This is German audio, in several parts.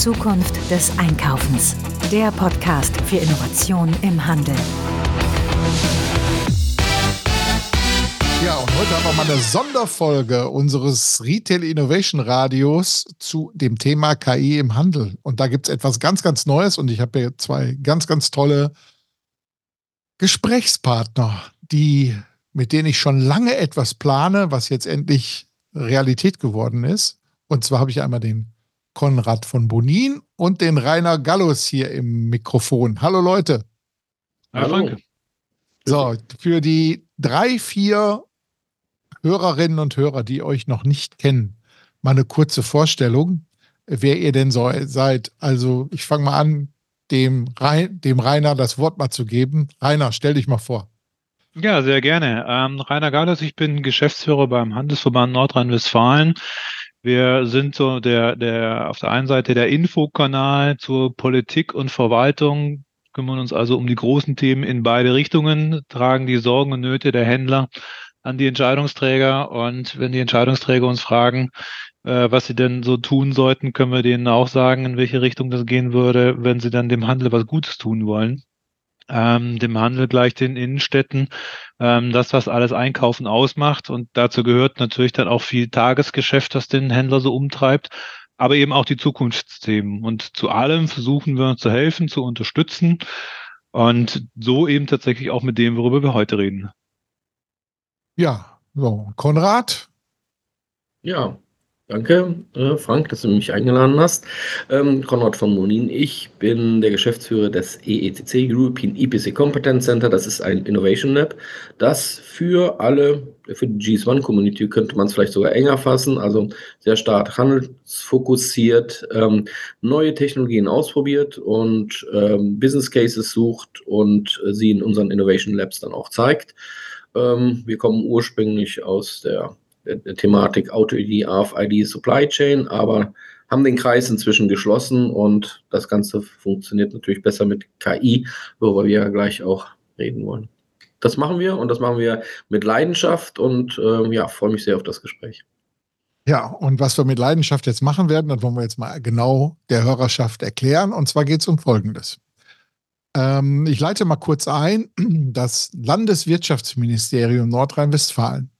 Zukunft des Einkaufens. Der Podcast für Innovation im Handel. Ja, und heute haben wir mal eine Sonderfolge unseres Retail Innovation Radios zu dem Thema KI im Handel. Und da gibt es etwas ganz, ganz Neues und ich habe hier zwei ganz, ganz tolle Gesprächspartner, die, mit denen ich schon lange etwas plane, was jetzt endlich Realität geworden ist. Und zwar habe ich einmal den Konrad von Bonin und den Rainer Gallus hier im Mikrofon. Hallo Leute. Hallo. So, für die drei, vier Hörerinnen und Hörer, die euch noch nicht kennen, mal eine kurze Vorstellung, wer ihr denn so seid. Also ich fange mal an, dem, dem Rainer das Wort mal zu geben. Rainer, stell dich mal vor. Ja, sehr gerne. Ähm, Rainer Gallus, ich bin Geschäftsführer beim Handelsverband Nordrhein-Westfalen. Wir sind so der, der, auf der einen Seite der Infokanal zur Politik und Verwaltung, kümmern uns also um die großen Themen in beide Richtungen, tragen die Sorgen und Nöte der Händler an die Entscheidungsträger. Und wenn die Entscheidungsträger uns fragen, äh, was sie denn so tun sollten, können wir denen auch sagen, in welche Richtung das gehen würde, wenn sie dann dem Handel was Gutes tun wollen ähm, dem Handel gleich den Innenstädten, ähm, das, was alles Einkaufen ausmacht. Und dazu gehört natürlich dann auch viel Tagesgeschäft, das den Händler so umtreibt, aber eben auch die Zukunftsthemen. Und zu allem versuchen wir zu helfen, zu unterstützen und so eben tatsächlich auch mit dem, worüber wir heute reden. Ja, so, Konrad? Ja, Danke, äh, Frank, dass du mich eingeladen hast. Ähm, Konrad von Monin, ich bin der Geschäftsführer des EECC, European EPC Competence Center. Das ist ein Innovation Lab, das für alle, für die GS1-Community könnte man es vielleicht sogar enger fassen, also sehr stark handelsfokussiert, ähm, neue Technologien ausprobiert und ähm, Business Cases sucht und äh, sie in unseren Innovation Labs dann auch zeigt. Wir kommen ursprünglich aus der Thematik Auto-ID, AFID, Supply Chain, aber haben den Kreis inzwischen geschlossen und das Ganze funktioniert natürlich besser mit KI, worüber wir ja gleich auch reden wollen. Das machen wir und das machen wir mit Leidenschaft und äh, ja, freue mich sehr auf das Gespräch. Ja, und was wir mit Leidenschaft jetzt machen werden, das wollen wir jetzt mal genau der Hörerschaft erklären. Und zwar geht es um Folgendes. Ähm, ich leite mal kurz ein. Das Landeswirtschaftsministerium Nordrhein-Westfalen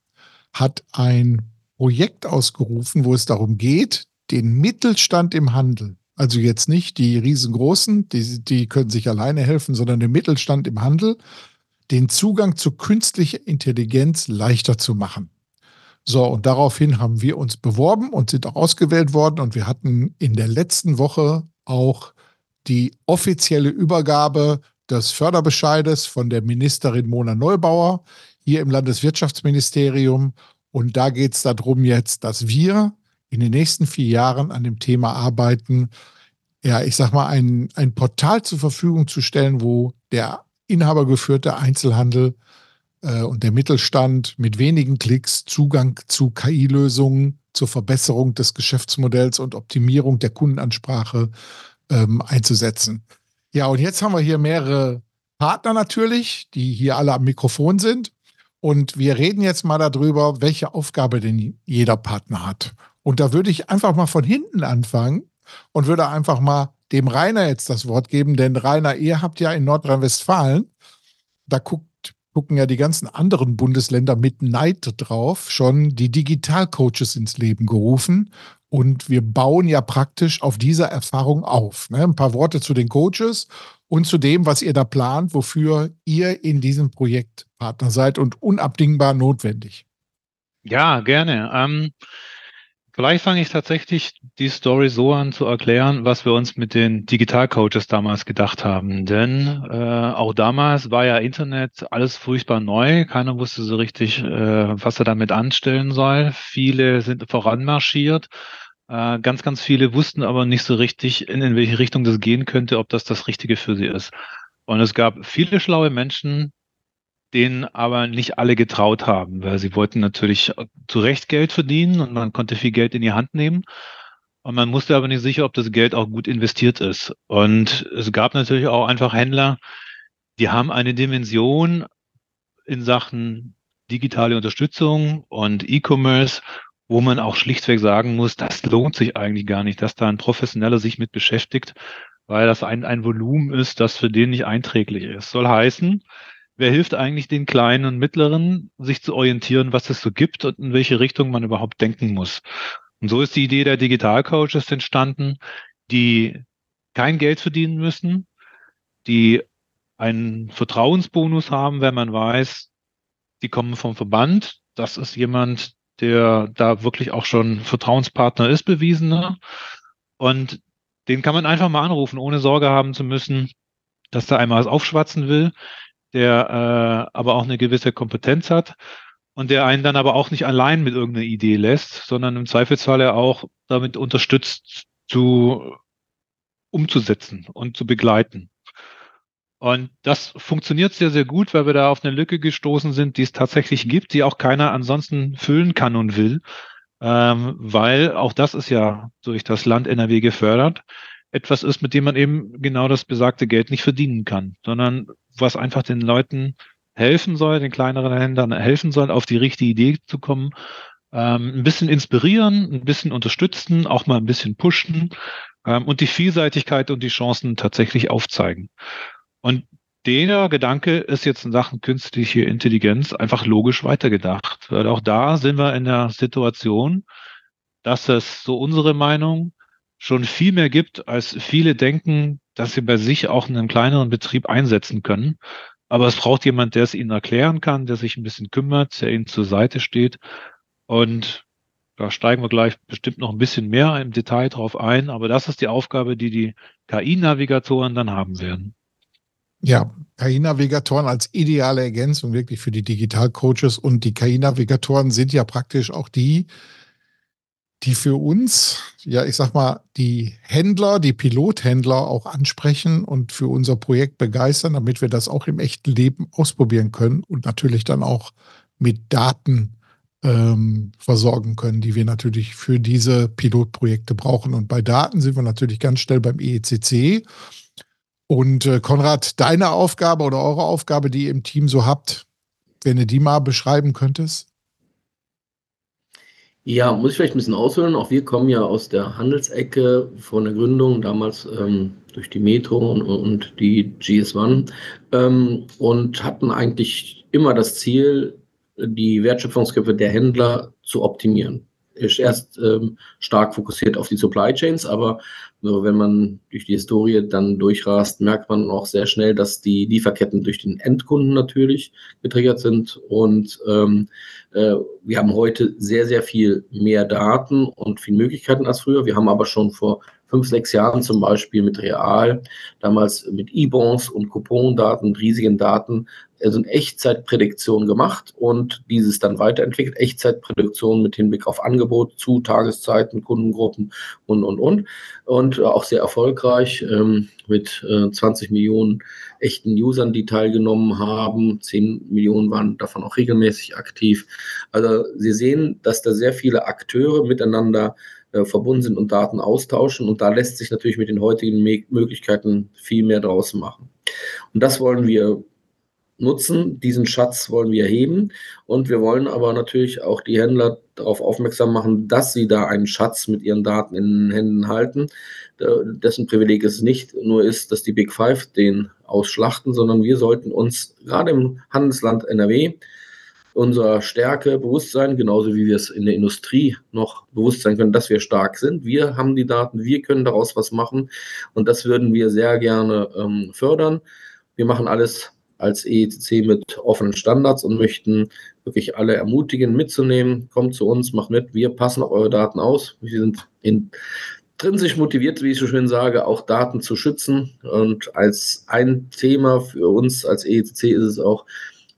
hat ein Projekt ausgerufen, wo es darum geht, den Mittelstand im Handel, also jetzt nicht die riesengroßen, die, die können sich alleine helfen, sondern den Mittelstand im Handel, den Zugang zu künstlicher Intelligenz leichter zu machen. So, und daraufhin haben wir uns beworben und sind auch ausgewählt worden. Und wir hatten in der letzten Woche auch die offizielle Übergabe des Förderbescheides von der Ministerin Mona Neubauer hier im Landeswirtschaftsministerium. Und da geht es darum jetzt, dass wir in den nächsten vier Jahren an dem Thema arbeiten, ja, ich sag mal, ein, ein Portal zur Verfügung zu stellen, wo der inhabergeführte Einzelhandel äh, und der Mittelstand mit wenigen Klicks Zugang zu KI-Lösungen zur Verbesserung des Geschäftsmodells und Optimierung der Kundenansprache ähm, einzusetzen. Ja, und jetzt haben wir hier mehrere Partner natürlich, die hier alle am Mikrofon sind. Und wir reden jetzt mal darüber, welche Aufgabe denn jeder Partner hat. Und da würde ich einfach mal von hinten anfangen und würde einfach mal dem Rainer jetzt das Wort geben, denn Rainer, ihr habt ja in Nordrhein-Westfalen, da guckt, gucken ja die ganzen anderen Bundesländer mit Neid drauf, schon die Digitalcoaches ins Leben gerufen. Und wir bauen ja praktisch auf dieser Erfahrung auf. Ne? Ein paar Worte zu den Coaches und zu dem, was ihr da plant, wofür ihr in diesem Projekt Partner seid und unabdingbar notwendig. Ja, gerne. Ähm, vielleicht fange ich tatsächlich die Story so an zu erklären, was wir uns mit den Digitalcoaches damals gedacht haben. Denn äh, auch damals war ja Internet alles furchtbar neu. Keiner wusste so richtig, äh, was er damit anstellen soll. Viele sind voranmarschiert äh, ganz, ganz viele wussten aber nicht so richtig, in, in welche Richtung das gehen könnte, ob das das Richtige für sie ist. Und es gab viele schlaue Menschen, denen aber nicht alle getraut haben, weil sie wollten natürlich zu Recht Geld verdienen und man konnte viel Geld in die Hand nehmen. Und man musste aber nicht sicher, ob das Geld auch gut investiert ist. Und es gab natürlich auch einfach Händler, die haben eine Dimension in Sachen digitale Unterstützung und E-Commerce wo man auch schlichtweg sagen muss, das lohnt sich eigentlich gar nicht, dass da ein Professioneller sich mit beschäftigt, weil das ein, ein Volumen ist, das für den nicht einträglich ist. Soll heißen, wer hilft eigentlich den Kleinen und Mittleren, sich zu orientieren, was es so gibt und in welche Richtung man überhaupt denken muss. Und so ist die Idee der Digitalcoaches entstanden, die kein Geld verdienen müssen, die einen Vertrauensbonus haben, wenn man weiß, die kommen vom Verband. Das ist jemand, der da wirklich auch schon Vertrauenspartner ist, bewiesener. Und den kann man einfach mal anrufen, ohne Sorge haben zu müssen, dass da einmal was aufschwatzen will, der äh, aber auch eine gewisse Kompetenz hat und der einen dann aber auch nicht allein mit irgendeiner Idee lässt, sondern im Zweifelsfall er auch damit unterstützt, zu umzusetzen und zu begleiten. Und das funktioniert sehr, sehr gut, weil wir da auf eine Lücke gestoßen sind, die es tatsächlich gibt, die auch keiner ansonsten füllen kann und will, ähm, weil auch das ist ja durch das Land NRW gefördert, etwas ist, mit dem man eben genau das besagte Geld nicht verdienen kann, sondern was einfach den Leuten helfen soll, den kleineren Händlern helfen soll, auf die richtige Idee zu kommen, ähm, ein bisschen inspirieren, ein bisschen unterstützen, auch mal ein bisschen pushen ähm, und die Vielseitigkeit und die Chancen tatsächlich aufzeigen. Und der Gedanke ist jetzt in Sachen künstliche Intelligenz einfach logisch weitergedacht. Weil auch da sind wir in der Situation, dass es, so unsere Meinung, schon viel mehr gibt, als viele denken, dass sie bei sich auch in einem kleineren Betrieb einsetzen können. Aber es braucht jemand, der es ihnen erklären kann, der sich ein bisschen kümmert, der ihnen zur Seite steht. Und da steigen wir gleich bestimmt noch ein bisschen mehr im Detail drauf ein. Aber das ist die Aufgabe, die die KI-Navigatoren dann haben werden. Ja, KI-Navigatoren als ideale Ergänzung wirklich für die Digital-Coaches und die KI-Navigatoren sind ja praktisch auch die, die für uns, ja, ich sag mal, die Händler, die Pilothändler auch ansprechen und für unser Projekt begeistern, damit wir das auch im echten Leben ausprobieren können und natürlich dann auch mit Daten ähm, versorgen können, die wir natürlich für diese Pilotprojekte brauchen. Und bei Daten sind wir natürlich ganz schnell beim EECC. Und äh, Konrad, deine Aufgabe oder eure Aufgabe, die ihr im Team so habt, wenn du die mal beschreiben könntest? Ja, muss ich vielleicht ein bisschen ausholen. Auch wir kommen ja aus der Handelsecke von der Gründung, damals ähm, durch die Metro und, und die GS1 ähm, und hatten eigentlich immer das Ziel, die Wertschöpfungskörper der Händler zu optimieren ist erst ähm, stark fokussiert auf die Supply Chains, aber so, wenn man durch die Historie dann durchrast, merkt man auch sehr schnell, dass die Lieferketten durch den Endkunden natürlich getriggert sind. Und ähm, äh, wir haben heute sehr, sehr viel mehr Daten und viel Möglichkeiten als früher. Wir haben aber schon vor fünf, sechs Jahren zum Beispiel mit Real, damals mit E-Bonds und Coupondaten, riesigen Daten, also eine Echtzeitprädiktion gemacht und dieses dann weiterentwickelt. Echtzeitprädiktion mit Hinblick auf Angebot zu Tageszeiten, Kundengruppen und, und, und. Und auch sehr erfolgreich ähm, mit äh, 20 Millionen echten Usern, die teilgenommen haben. 10 Millionen waren davon auch regelmäßig aktiv. Also Sie sehen, dass da sehr viele Akteure miteinander äh, verbunden sind und Daten austauschen. Und da lässt sich natürlich mit den heutigen Me Möglichkeiten viel mehr draus machen. Und das wollen wir nutzen. Diesen Schatz wollen wir heben. Und wir wollen aber natürlich auch die Händler darauf aufmerksam machen, dass sie da einen Schatz mit ihren Daten in den Händen halten. Dessen Privileg es nicht nur ist, dass die Big Five den ausschlachten, sondern wir sollten uns gerade im Handelsland NRW unserer Stärke bewusst sein, genauso wie wir es in der Industrie noch bewusst sein können, dass wir stark sind. Wir haben die Daten, wir können daraus was machen und das würden wir sehr gerne ähm, fördern. Wir machen alles als EECC mit offenen Standards und möchten wirklich alle ermutigen, mitzunehmen. Kommt zu uns, macht mit. Wir passen auf eure Daten aus. Wir sind intrinsisch motiviert, wie ich so schön sage, auch Daten zu schützen. Und als ein Thema für uns als EECC ist es auch,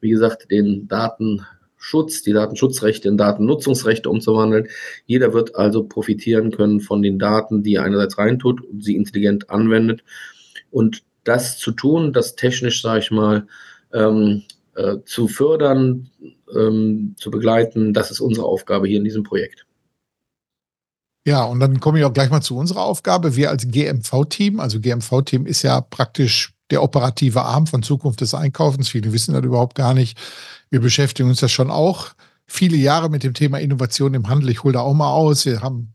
wie gesagt, den Datenschutz, die Datenschutzrechte in Datennutzungsrechte umzuwandeln. Jeder wird also profitieren können von den Daten, die er einerseits reintut und sie intelligent anwendet. Und das zu tun, das technisch, sage ich mal, ähm, äh, zu fördern, ähm, zu begleiten, das ist unsere Aufgabe hier in diesem Projekt. Ja, und dann komme ich auch gleich mal zu unserer Aufgabe. Wir als GMV-Team, also GMV-Team ist ja praktisch der operative Arm von Zukunft des Einkaufens. Viele wissen das überhaupt gar nicht. Wir beschäftigen uns ja schon auch viele Jahre mit dem Thema Innovation im Handel. Ich hole da auch mal aus. Wir haben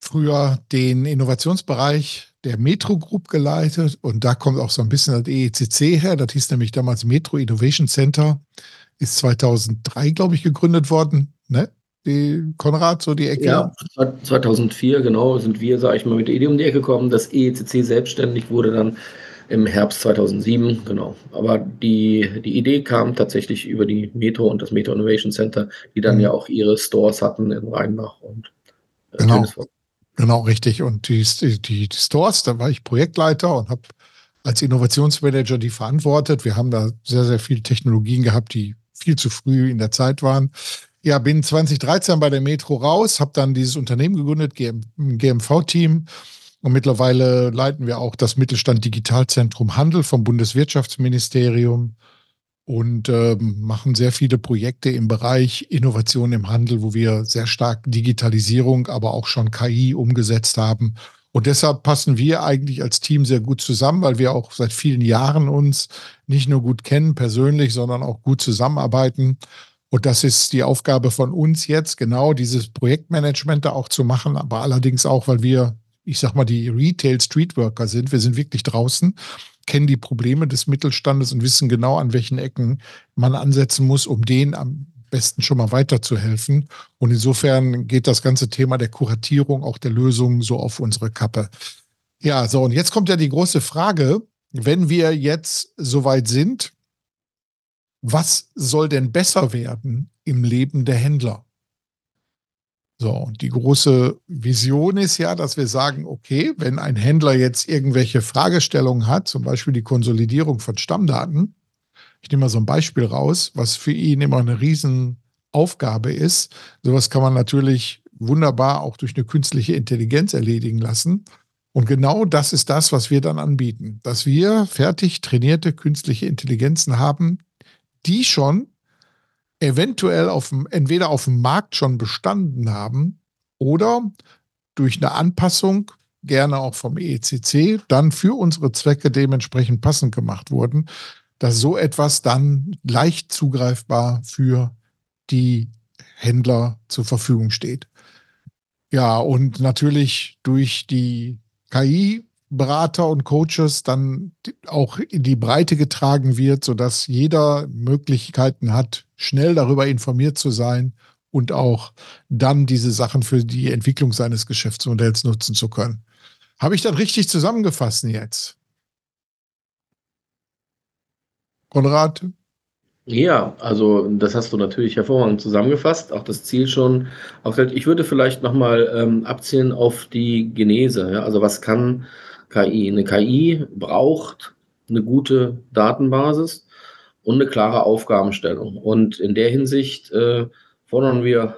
früher den Innovationsbereich der Metro Group geleitet und da kommt auch so ein bisschen das EECC her. Das hieß nämlich damals Metro Innovation Center. Ist 2003, glaube ich, gegründet worden. Ne? Die Konrad, so die Ecke? Ja, 2004, genau, sind wir, sage ich mal, mit der Idee um die Ecke gekommen. Das EECC selbstständig wurde dann im Herbst 2007, genau. Aber die, die Idee kam tatsächlich über die Metro und das Metro Innovation Center, die dann mhm. ja auch ihre Stores hatten in Rheinbach und äh, genau. Genau, richtig. Und die, die, die Stores, da war ich Projektleiter und habe als Innovationsmanager die verantwortet. Wir haben da sehr, sehr viele Technologien gehabt, die viel zu früh in der Zeit waren. Ja, bin 2013 bei der Metro raus, habe dann dieses Unternehmen gegründet, GM, GMV-Team. Und mittlerweile leiten wir auch das Mittelstand Digitalzentrum Handel vom Bundeswirtschaftsministerium und äh, machen sehr viele Projekte im Bereich Innovation im Handel, wo wir sehr stark Digitalisierung, aber auch schon KI umgesetzt haben. Und deshalb passen wir eigentlich als Team sehr gut zusammen, weil wir auch seit vielen Jahren uns nicht nur gut kennen persönlich, sondern auch gut zusammenarbeiten. Und das ist die Aufgabe von uns jetzt, genau dieses Projektmanagement da auch zu machen, aber allerdings auch, weil wir, ich sag mal, die Retail Streetworker sind. Wir sind wirklich draußen kennen die Probleme des Mittelstandes und wissen genau, an welchen Ecken man ansetzen muss, um denen am besten schon mal weiterzuhelfen. Und insofern geht das ganze Thema der Kuratierung, auch der Lösungen so auf unsere Kappe. Ja, so, und jetzt kommt ja die große Frage, wenn wir jetzt soweit sind, was soll denn besser werden im Leben der Händler? So, und die große Vision ist ja, dass wir sagen, okay, wenn ein Händler jetzt irgendwelche Fragestellungen hat, zum Beispiel die Konsolidierung von Stammdaten, ich nehme mal so ein Beispiel raus, was für ihn immer eine Riesenaufgabe ist. Sowas kann man natürlich wunderbar auch durch eine künstliche Intelligenz erledigen lassen. Und genau das ist das, was wir dann anbieten, dass wir fertig trainierte künstliche Intelligenzen haben, die schon eventuell auf dem, entweder auf dem Markt schon bestanden haben oder durch eine Anpassung, gerne auch vom EECC, dann für unsere Zwecke dementsprechend passend gemacht wurden, dass so etwas dann leicht zugreifbar für die Händler zur Verfügung steht. Ja, und natürlich durch die KI Berater und Coaches dann auch in die Breite getragen wird, sodass jeder Möglichkeiten hat, schnell darüber informiert zu sein und auch dann diese Sachen für die Entwicklung seines Geschäftsmodells nutzen zu können. Habe ich das richtig zusammengefasst jetzt? Konrad? Ja, also das hast du natürlich hervorragend zusammengefasst, auch das Ziel schon. Ich würde vielleicht nochmal ähm, abzielen auf die Genese. Ja? Also was kann KI. Eine KI braucht eine gute Datenbasis und eine klare Aufgabenstellung. Und in der Hinsicht äh, fordern wir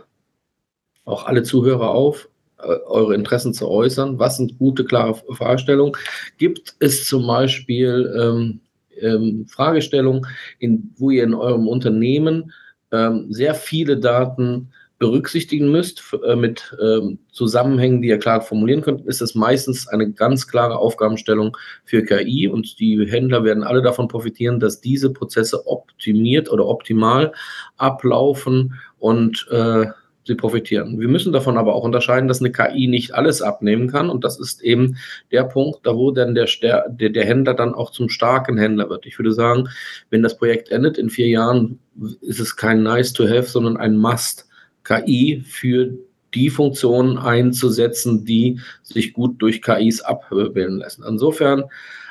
auch alle Zuhörer auf, äh, eure Interessen zu äußern. Was sind gute, klare Fragestellungen? Gibt es zum Beispiel ähm, ähm, Fragestellungen, in, wo ihr in eurem Unternehmen ähm, sehr viele Daten berücksichtigen müsst, äh, mit ähm, Zusammenhängen, die ihr klar formulieren könnt, ist es meistens eine ganz klare Aufgabenstellung für KI und die Händler werden alle davon profitieren, dass diese Prozesse optimiert oder optimal ablaufen und äh, sie profitieren. Wir müssen davon aber auch unterscheiden, dass eine KI nicht alles abnehmen kann. Und das ist eben der Punkt, da wo dann der, der, der Händler dann auch zum starken Händler wird. Ich würde sagen, wenn das Projekt endet in vier Jahren, ist es kein Nice to have, sondern ein Must. KI für die Funktionen einzusetzen, die sich gut durch KIs abbilden lassen. Insofern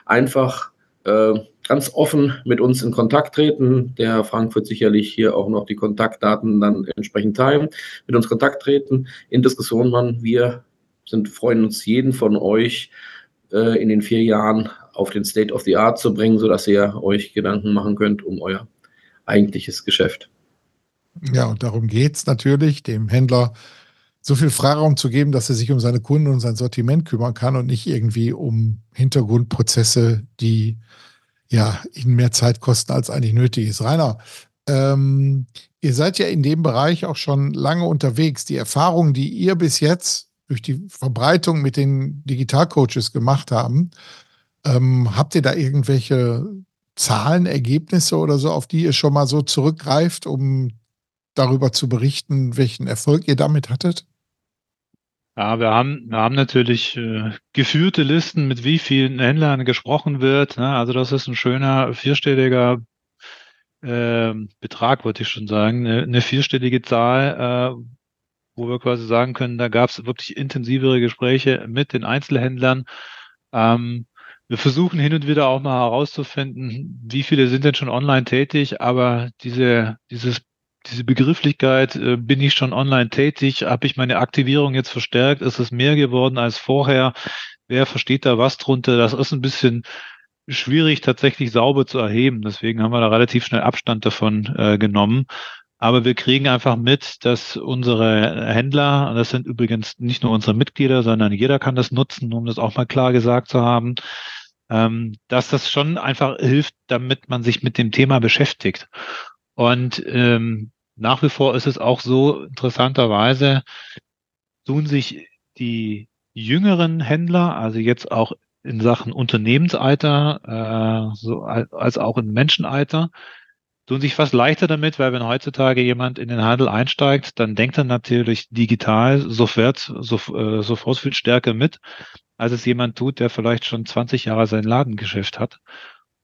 einfach äh, ganz offen mit uns in Kontakt treten. Der Frank wird sicherlich hier auch noch die Kontaktdaten dann entsprechend teilen. Mit uns Kontakt treten, in Diskussion machen. Wir sind, freuen uns jeden von euch äh, in den vier Jahren auf den State of the Art zu bringen, sodass ihr euch Gedanken machen könnt um euer eigentliches Geschäft. Ja, und darum geht es natürlich, dem Händler so viel Freiraum zu geben, dass er sich um seine Kunden und sein Sortiment kümmern kann und nicht irgendwie um Hintergrundprozesse, die ja ihn mehr Zeit kosten, als eigentlich nötig ist. Rainer, ähm, ihr seid ja in dem Bereich auch schon lange unterwegs. Die Erfahrungen, die ihr bis jetzt durch die Verbreitung mit den Digitalcoaches gemacht haben, ähm, habt ihr da irgendwelche Zahlen, Ergebnisse oder so, auf die ihr schon mal so zurückgreift, um darüber zu berichten, welchen Erfolg ihr damit hattet? Ja, wir haben, wir haben natürlich äh, geführte Listen, mit wie vielen Händlern gesprochen wird. Ne? Also das ist ein schöner vierstelliger äh, Betrag, wollte ich schon sagen, eine, eine vierstellige Zahl, äh, wo wir quasi sagen können, da gab es wirklich intensivere Gespräche mit den Einzelhändlern. Ähm, wir versuchen hin und wieder auch mal herauszufinden, wie viele sind denn schon online tätig, aber diese, dieses diese Begrifflichkeit, äh, bin ich schon online tätig, habe ich meine Aktivierung jetzt verstärkt, ist es mehr geworden als vorher, wer versteht da was drunter, das ist ein bisschen schwierig tatsächlich sauber zu erheben, deswegen haben wir da relativ schnell Abstand davon äh, genommen. Aber wir kriegen einfach mit, dass unsere Händler, das sind übrigens nicht nur unsere Mitglieder, sondern jeder kann das nutzen, um das auch mal klar gesagt zu haben, ähm, dass das schon einfach hilft, damit man sich mit dem Thema beschäftigt. Und ähm, nach wie vor ist es auch so, interessanterweise tun sich die jüngeren Händler, also jetzt auch in Sachen Unternehmensalter, äh, so als auch in Menschenalter, tun sich fast leichter damit, weil wenn heutzutage jemand in den Handel einsteigt, dann denkt er natürlich digital sofort, so, äh, sofort viel stärker mit, als es jemand tut, der vielleicht schon 20 Jahre sein Ladengeschäft hat.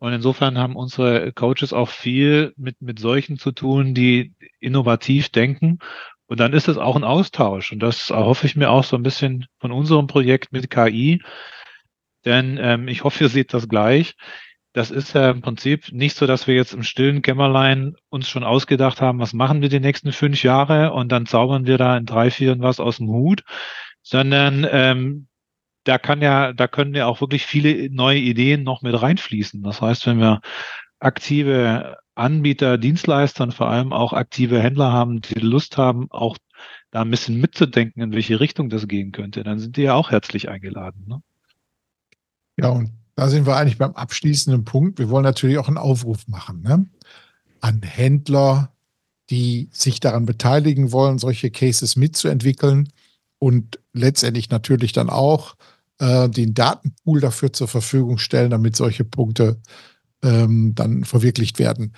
Und insofern haben unsere Coaches auch viel mit, mit solchen zu tun, die innovativ denken. Und dann ist es auch ein Austausch. Und das erhoffe ich mir auch so ein bisschen von unserem Projekt mit KI. Denn ähm, ich hoffe, ihr seht das gleich. Das ist ja im Prinzip nicht so, dass wir jetzt im stillen Kämmerlein uns schon ausgedacht haben, was machen wir die nächsten fünf Jahre und dann zaubern wir da in drei, vier was aus dem Hut, sondern ähm, da kann ja, da können ja auch wirklich viele neue Ideen noch mit reinfließen. Das heißt, wenn wir aktive Anbieter, Dienstleister und vor allem auch aktive Händler haben, die Lust haben, auch da ein bisschen mitzudenken, in welche Richtung das gehen könnte, dann sind die ja auch herzlich eingeladen. Ne? Ja, und da sind wir eigentlich beim abschließenden Punkt. Wir wollen natürlich auch einen Aufruf machen ne? an Händler, die sich daran beteiligen wollen, solche Cases mitzuentwickeln und letztendlich natürlich dann auch äh, den Datenpool dafür zur Verfügung stellen, damit solche Punkte ähm, dann verwirklicht werden.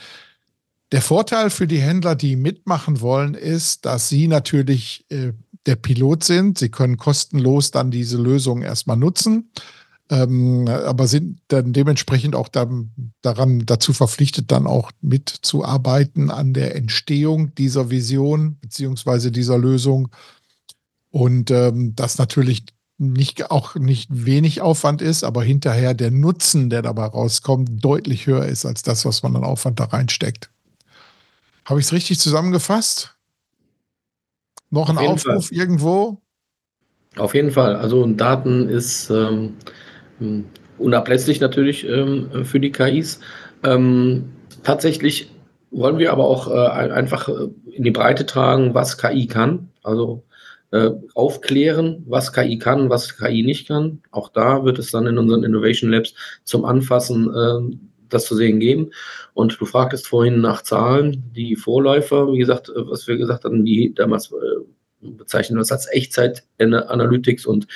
Der Vorteil für die Händler, die mitmachen wollen, ist, dass sie natürlich äh, der Pilot sind. Sie können kostenlos dann diese Lösung erstmal nutzen, ähm, aber sind dann dementsprechend auch dann, daran dazu verpflichtet, dann auch mitzuarbeiten an der Entstehung dieser Vision beziehungsweise dieser Lösung und ähm, das natürlich nicht, auch nicht wenig Aufwand ist, aber hinterher der Nutzen, der dabei rauskommt, deutlich höher ist als das, was man an Aufwand da reinsteckt. Habe ich es richtig zusammengefasst? Noch ein Auf Aufruf Fall. irgendwo? Auf jeden Fall. Also Daten ist ähm, unablässlich natürlich ähm, für die KIs. Ähm, tatsächlich wollen wir aber auch äh, einfach in die Breite tragen, was KI kann. Also äh, aufklären, was KI kann, was KI nicht kann. Auch da wird es dann in unseren Innovation Labs zum Anfassen äh, das zu sehen geben. Und du fragtest vorhin nach Zahlen, die Vorläufer, wie gesagt, äh, was wir gesagt hatten, die damals äh, bezeichnen das als Echtzeit-Analytics und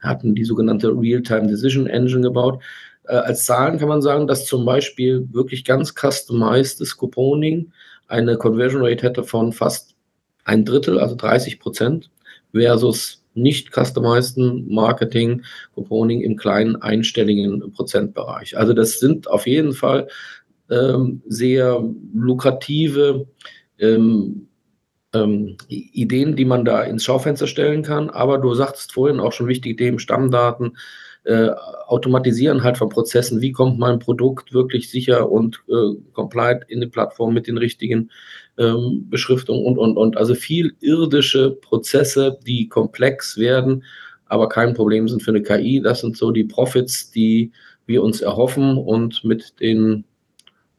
hatten die sogenannte Real-Time Decision Engine gebaut. Äh, als Zahlen kann man sagen, dass zum Beispiel wirklich ganz customized Couponing eine Conversion Rate hätte von fast ein Drittel, also 30 Prozent versus nicht customized Marketing, Couponing im kleinen einstelligen Prozentbereich. Also das sind auf jeden Fall ähm, sehr lukrative ähm, ähm, Ideen, die man da ins Schaufenster stellen kann. Aber du sagtest vorhin auch schon wichtige Themen, Stammdaten, äh, Automatisieren halt von Prozessen. Wie kommt mein Produkt wirklich sicher und äh, compliant in die Plattform mit den richtigen ähm, Beschriftung und, und, und. Also viel irdische Prozesse, die komplex werden, aber kein Problem sind für eine KI. Das sind so die Profits, die wir uns erhoffen und mit den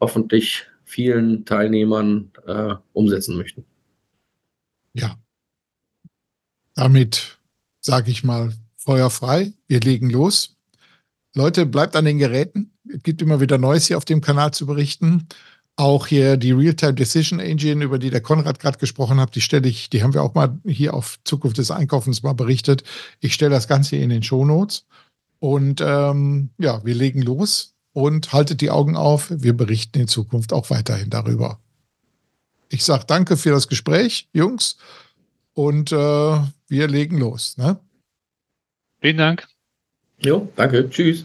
hoffentlich vielen Teilnehmern äh, umsetzen möchten. Ja. Damit sage ich mal Feuer frei. Wir legen los. Leute, bleibt an den Geräten. Es gibt immer wieder Neues hier auf dem Kanal zu berichten. Auch hier die Real-Time Decision Engine, über die der Konrad gerade gesprochen hat, die stelle ich, die haben wir auch mal hier auf Zukunft des Einkaufens mal berichtet. Ich stelle das Ganze in den Show Notes. Und ähm, ja, wir legen los und haltet die Augen auf. Wir berichten in Zukunft auch weiterhin darüber. Ich sage danke für das Gespräch, Jungs. Und äh, wir legen los. Ne? Vielen Dank. Jo, danke. Tschüss.